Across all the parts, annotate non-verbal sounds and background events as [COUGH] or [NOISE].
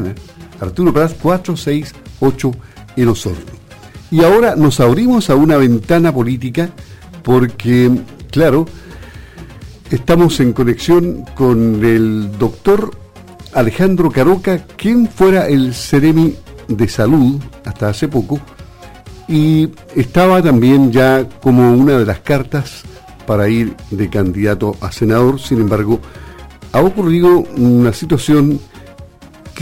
ventana. Arturo Prat 468 en Osorno. Y ahora nos abrimos a una ventana política porque, claro, estamos en conexión con el doctor Alejandro Caroca, quien fuera el Ceremi de Salud hasta hace poco, y estaba también ya como una de las cartas para ir de candidato a senador. Sin embargo, ha ocurrido una situación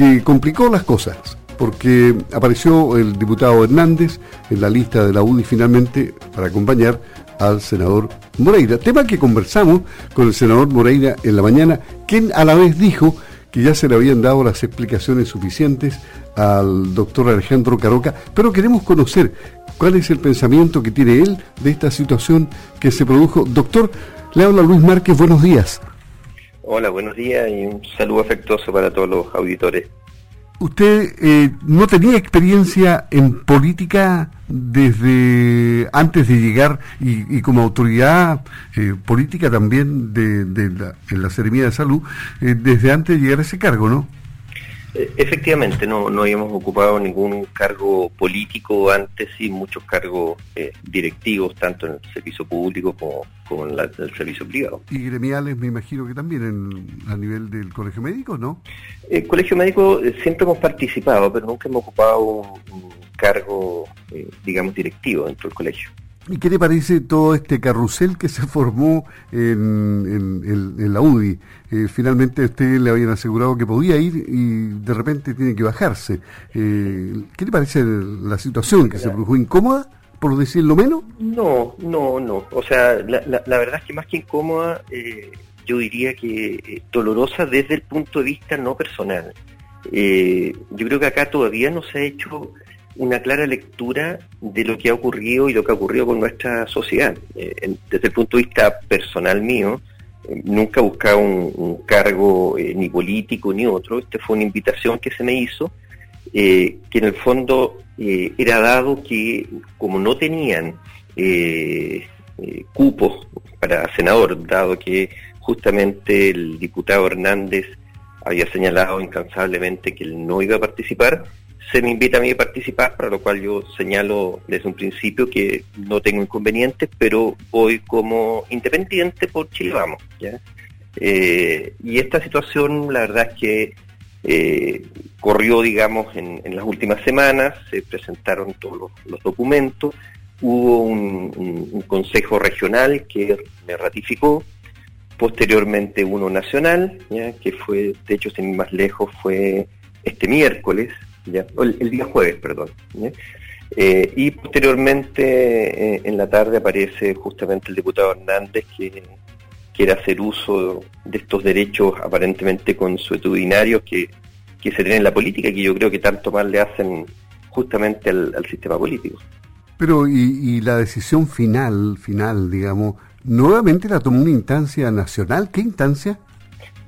que complicó las cosas porque apareció el diputado Hernández en la lista de la UDI finalmente para acompañar al senador Moreira. Tema que conversamos con el senador Moreira en la mañana, quien a la vez dijo que ya se le habían dado las explicaciones suficientes al doctor Alejandro Caroca, pero queremos conocer cuál es el pensamiento que tiene él de esta situación que se produjo. Doctor, le habla Luis Márquez, buenos días. Hola, buenos días y un saludo afectuoso para todos los auditores. ¿Usted eh, no tenía experiencia en política desde antes de llegar y, como autoridad eh, política también de, la, en la Seremía de Salud, eh, desde antes de llegar a ese cargo, no? Eh, efectivamente, no, no habíamos ocupado ningún cargo político antes y muchos cargos eh, directivos, tanto en el servicio público como, en, el servicio privado. Y gremiales, me imagino que también en, a nivel del colegio médico, ¿no? El colegio médico eh, siempre hemos participado, pero nunca hemos ocupado un, cargo, digamos, directivo dentro del colegio. ¿Y qué le parece todo este carrusel que se [LAUGHS] formó en, la UDI? Eh, finalmente a usted le habían asegurado que podía ir y de repente tiene que bajarse. Eh, ¿Qué le parece la situación que se produjo incómoda, por decirlo menos? No, no, no. O sea, la, verdad es que más que incómoda, eh, yo diría que dolorosa desde el punto de vista no personal. yo creo que acá todavía no se ha hecho una clara lectura de lo que ha ocurrido y lo que ha ocurrido con nuestra sociedad. Eh, desde el punto de vista personal mío, eh, nunca he buscado un, cargo eh, ni político ni otro. Esta fue una invitación que se me hizo, que en el fondo era dado que como no tenían cupos para senador, dado que justamente el diputado Hernández había señalado incansablemente que él no iba a participar, se me invita a mí a participar, para lo cual yo señalo desde un principio que no tengo inconvenientes, pero voy como independiente por Chile Vamos. Eh, y esta situación, la verdad es que eh, corrió, digamos, en, las últimas semanas, se presentaron todos los, documentos, hubo un, consejo regional que me ratificó, posteriormente uno nacional, que fue, de hecho, sin ir más lejos, fue este miércoles, el, día jueves, perdón. Eh, y posteriormente eh, en la tarde aparece justamente el diputado Hernández que quiere hacer uso de estos derechos aparentemente consuetudinarios que, que se tienen en la política y que yo creo que tanto mal le hacen justamente al, sistema político. Pero y, la decisión final, final, digamos, nuevamente la tomó una instancia nacional. ¿Qué instancia?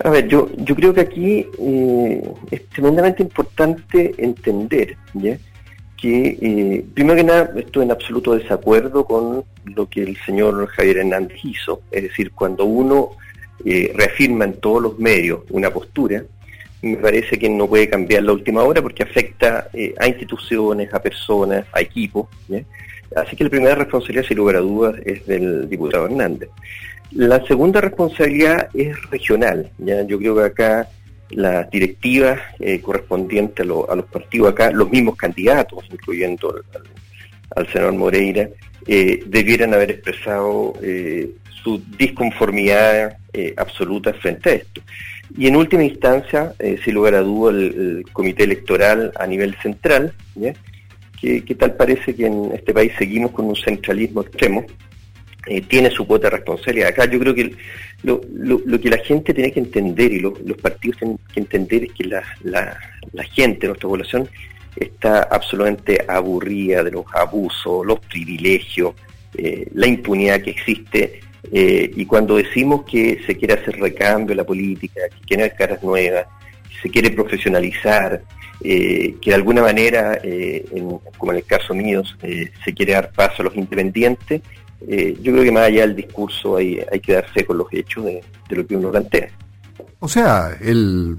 A ver, yo, yo creo que aquí eh, es tremendamente importante entender que, eh, primero que nada, estoy en absoluto desacuerdo con lo que el señor Javier Hernández hizo. Es decir, cuando uno eh, reafirma en todos los medios una postura, me parece que no puede cambiar la última hora porque afecta a instituciones, a personas, a equipos. Así que la primera responsabilidad, sin lugar a dudas, es del diputado Hernández. La segunda responsabilidad es regional. ¿ya? Yo creo que acá las directivas eh, correspondientes a, los partidos acá, los mismos candidatos, incluyendo al, senador Moreira, eh, debieran haber expresado eh, su disconformidad absoluta frente a esto. Y en última instancia, sin lugar a duda, el, comité electoral a nivel central, que, que tal parece que en este país seguimos con un centralismo extremo, eh, tiene su cuota de responsabilidad. Acá yo creo que lo, que la gente tiene que entender y los partidos tienen que entender es que la, la, gente, nuestra población, está absolutamente aburrida de los abusos, los privilegios, eh, la impunidad que existe. Eh, y cuando decimos que se quiere hacer recambio en la política, que quiere haber caras nuevas, se quiere profesionalizar, que de alguna manera, como en el caso mío, se quiere dar paso a los independientes, eh, yo creo que más allá del discurso hay, hay que darse con los hechos de, lo que uno plantea. O sea, el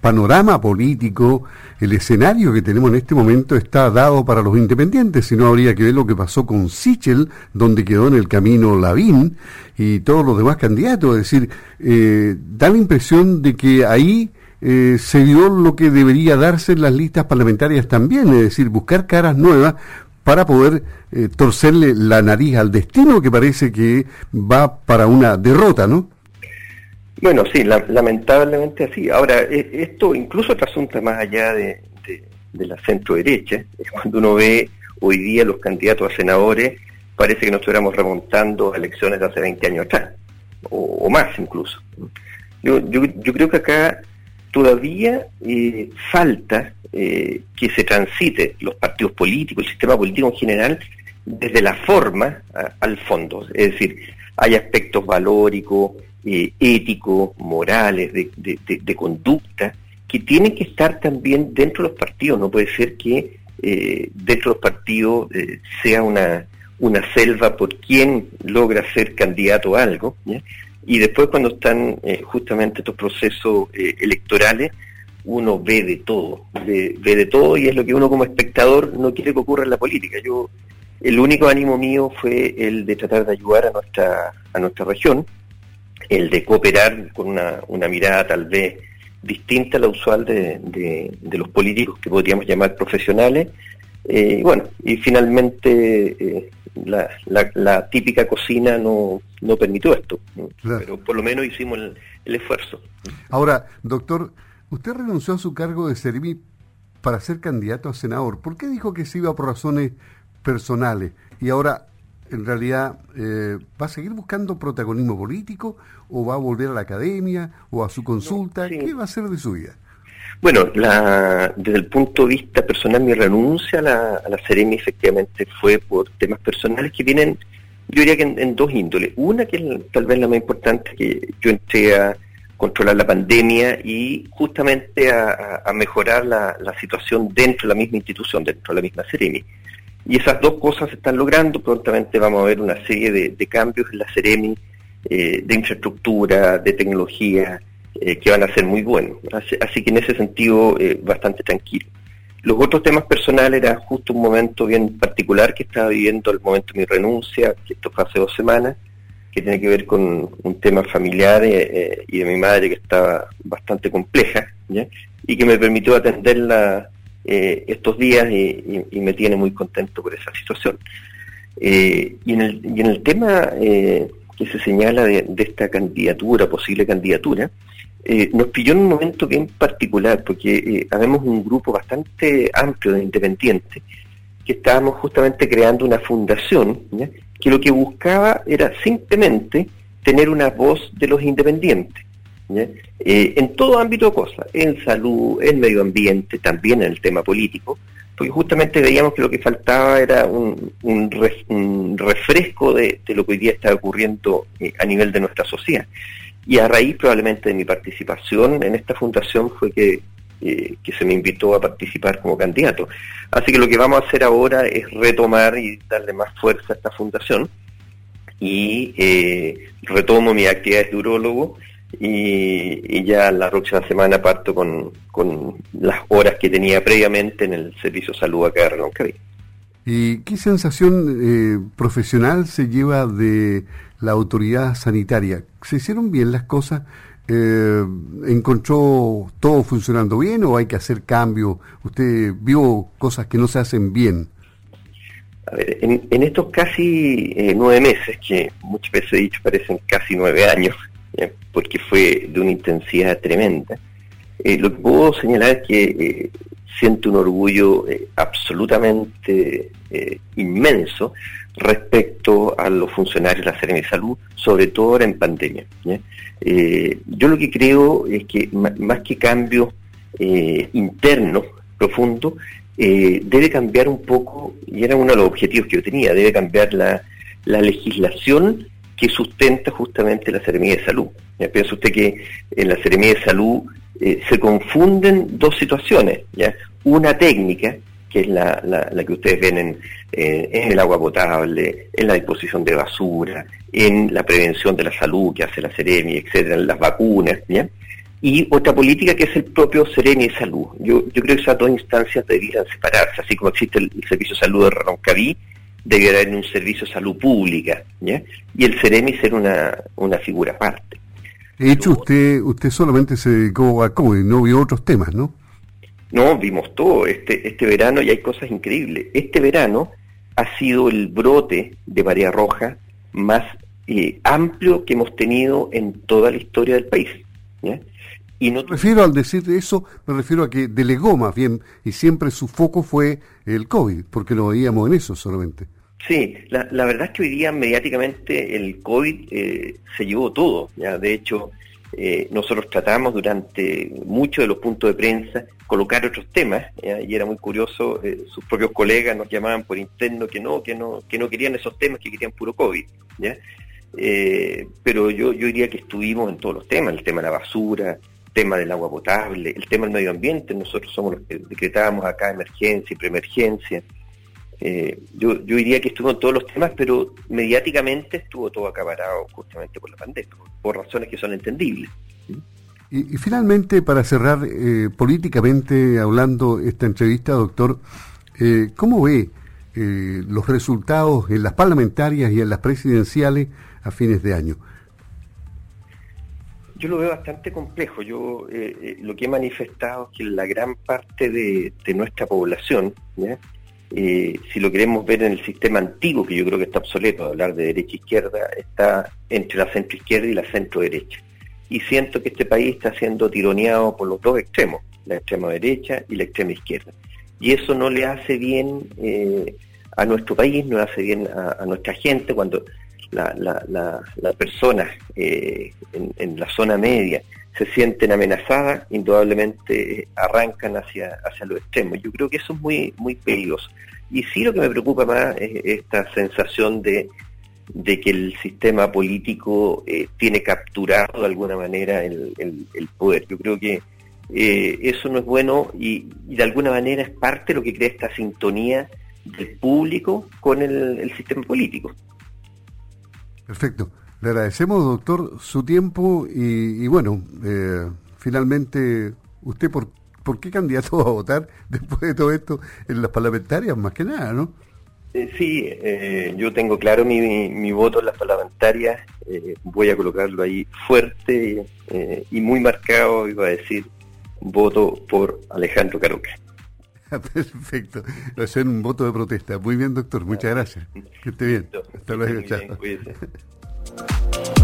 panorama político, el escenario que tenemos en este momento está dado para los independientes, si no habría que ver lo que pasó con Sichel, donde quedó en el camino Lavín y todos los demás candidatos. Es decir, eh, da la impresión de que ahí eh, se dio lo que debería darse en las listas parlamentarias también, es decir, buscar caras nuevas para poder eh, torcerle la nariz al destino que parece que va para una derrota, ¿no? Bueno, sí, lamentablemente así. Ahora, e, esto incluso trasunta más allá de, la centro derecha. Cuando uno ve hoy día los candidatos a senadores, parece que nos estuviéramos remontando a elecciones de hace 20 años atrás, o, más incluso. Yo, yo, yo creo que acá todavía eh, falta eh, que se transite los partidos políticos, el sistema político en general, desde la forma al fondo. Es decir, hay aspectos valóricos, eh, éticos, morales, de, conducta, que tienen que estar también dentro de los partidos. No puede ser que dentro de los partidos sea una, una selva por quien logra ser candidato a algo. Y después cuando están eh, justamente estos procesos eh, electorales, uno ve de todo, ve, de todo y es lo que uno como espectador no quiere que ocurra en la política. Yo, el único ánimo mío fue el de tratar de ayudar a nuestra, a nuestra región, el de cooperar con una, una mirada tal vez distinta a la usual de, de, los políticos que podríamos llamar profesionales. Eh, bueno, y finalmente la, la, típica cocina no, no permitió esto, pero por lo menos hicimos el, esfuerzo. Ahora, doctor, usted renunció a su cargo de servir para ser candidato a senador. ¿Por qué dijo que se iba por razones personales? Y ahora, en realidad, eh, ¿va a seguir buscando protagonismo político o va a volver a la academia o a su consulta? ¿Qué va a hacer de su vida? Bueno, la, desde el punto de vista personal, mi renuncia a la, a la efectivamente fue por temas personales que vienen, yo diría que en, dos índoles. Una que es tal vez la más importante, que yo entré a controlar la pandemia y justamente a, mejorar la, situación dentro de la misma institución, dentro de la misma Ceremi. Y esas dos cosas se están logrando, prontamente vamos a ver una serie de, cambios en la Ceremi, eh, de infraestructura, de tecnología, eh, que van a ser muy buenos. Así, que en ese sentido, eh, bastante tranquilo. Los otros temas personales era justo un momento bien particular que estaba viviendo el momento de mi renuncia, que esto fue hace dos semanas, que tiene que ver con un tema familiar eh, y de mi madre que estaba bastante compleja, y que me permitió atenderla estos días y, me tiene muy contento por esa situación. y, en el, y en el tema que se señala de, de, esta candidatura, posible candidatura, eh, nos pilló en un momento bien particular, porque eh, habemos un grupo bastante amplio de independientes que estábamos justamente creando una fundación que lo que buscaba era simplemente tener una voz de los independientes. Eh, en todo ámbito de cosas, en salud, en medio ambiente, también en el tema político, porque justamente veíamos que lo que faltaba era un, refresco de, de, lo que hoy día está ocurriendo a nivel de nuestra sociedad y a raíz probablemente de mi participación en esta fundación fue que, eh, que se me invitó a participar como candidato. Así que lo que vamos a hacer ahora es retomar y darle más fuerza a esta fundación y eh, retomo mi actividad de urólogo y, ya la próxima semana parto con, con, las horas que tenía previamente en el Servicio de Salud acá de Roncaví. ¿Y qué sensación eh, profesional se lleva de la autoridad sanitaria? ¿Se hicieron bien las cosas? Eh, ¿Encontró todo funcionando bien o hay que hacer cambios? ¿Usted vio cosas que no se hacen bien? A ver, en, estos casi eh, nueve meses, que muchas veces he dicho parecen casi nueve años, [LAUGHS] porque fue de una intensidad tremenda, lo que puedo señalar es que siento un orgullo eh, absolutamente eh, inmenso respecto a los funcionarios de la Serena de Salud, sobre todo ahora en pandemia. Eh, yo lo que creo es que más que cambios internos profundos, debe cambiar un poco, y era uno de los objetivos que yo tenía, debe cambiar la, legislación que sustenta justamente la Seremía de Salud. Piensa usted que en la Seremía de Salud eh, se confunden dos situaciones. ¿ya? Una técnica, que es la, la, que ustedes ven en, eh, el agua potable, en la disposición de basura, en la prevención de la salud que hace la Ceremi, etcétera, en las vacunas, ¿ya? y otra política que es el propio Sereni de Salud. Yo, yo creo que esas dos instancias deberían separarse, así como existe el, Servicio de Salud de Roncaví, debería haber un servicio de salud pública, y el Sereni ser una, una figura aparte. De hecho, usted, usted solamente se dedicó a COVID, no vio otros temas, ¿no? No, vimos todo este, este verano y hay cosas increíbles. Este verano ha sido el brote de María Roja más eh, amplio que hemos tenido en toda la historia del país. Y no... Me refiero al decir eso, me refiero a que delegó más bien, y siempre su foco fue el COVID, porque lo veíamos en eso solamente. Sí, la, verdad es que hoy día mediáticamente el COVID eh, se llevó todo. ¿ya? De hecho, eh, nosotros tratamos durante muchos de los puntos de prensa colocar otros temas y era muy curioso, eh, sus propios colegas nos llamaban por interno que no, que no, que no querían esos temas, que querían puro COVID. ¿ya? Pero yo, yo diría que estuvimos en todos los temas, el tema de la basura, el tema del agua potable, el tema del medio ambiente, nosotros somos los que decretábamos acá emergencia y preemergencia. Eh, yo, yo diría que estuvo en todos los temas, pero mediáticamente estuvo todo acaparado justamente por la pandemia, por, razones que son entendibles. Y, finalmente, para cerrar eh, políticamente hablando esta entrevista, doctor, eh, ¿cómo ve los resultados en las parlamentarias y en las presidenciales a fines de año? Yo lo veo bastante complejo. Yo lo que he manifestado es que la gran parte de, de nuestra población, ¿ya? Eh, si lo queremos ver en el sistema antiguo, que yo creo que está obsoleto, hablar de derecha-izquierda, e está entre la centro-izquierda y la centro-derecha. Y siento que este país está siendo tironeado por los dos extremos, la extrema derecha y la extrema izquierda. Y eso no le hace bien eh, a nuestro país, no le hace bien a, nuestra gente cuando las la, personas eh, en, la zona media se sienten amenazadas, indudablemente arrancan hacia, hacia los extremos. Yo creo que eso es muy, muy peligroso. Y sí lo que me preocupa más es esta sensación de, que el sistema político eh, tiene capturado de alguna manera el, poder. Yo creo que eh, eso no es bueno y, de alguna manera es parte de lo que crea esta sintonía del público con el, sistema político. Perfecto. Le agradecemos, doctor, su tiempo y, bueno, eh, finalmente, ¿usted por ¿por qué candidato [LAUGHS] va a votar después de todo esto en las parlamentarias, más que nada, no? Eh, sí, eh, yo tengo claro mi, voto en las parlamentarias, voy a colocarlo ahí fuerte y muy marcado, iba a decir, voto por Alejandro Caroca. [LAUGHS] Perfecto, va a ser un voto de protesta. Muy bien, doctor, muchas gracias. Que esté bien. Hasta luego, chao. [LAUGHS] Thank you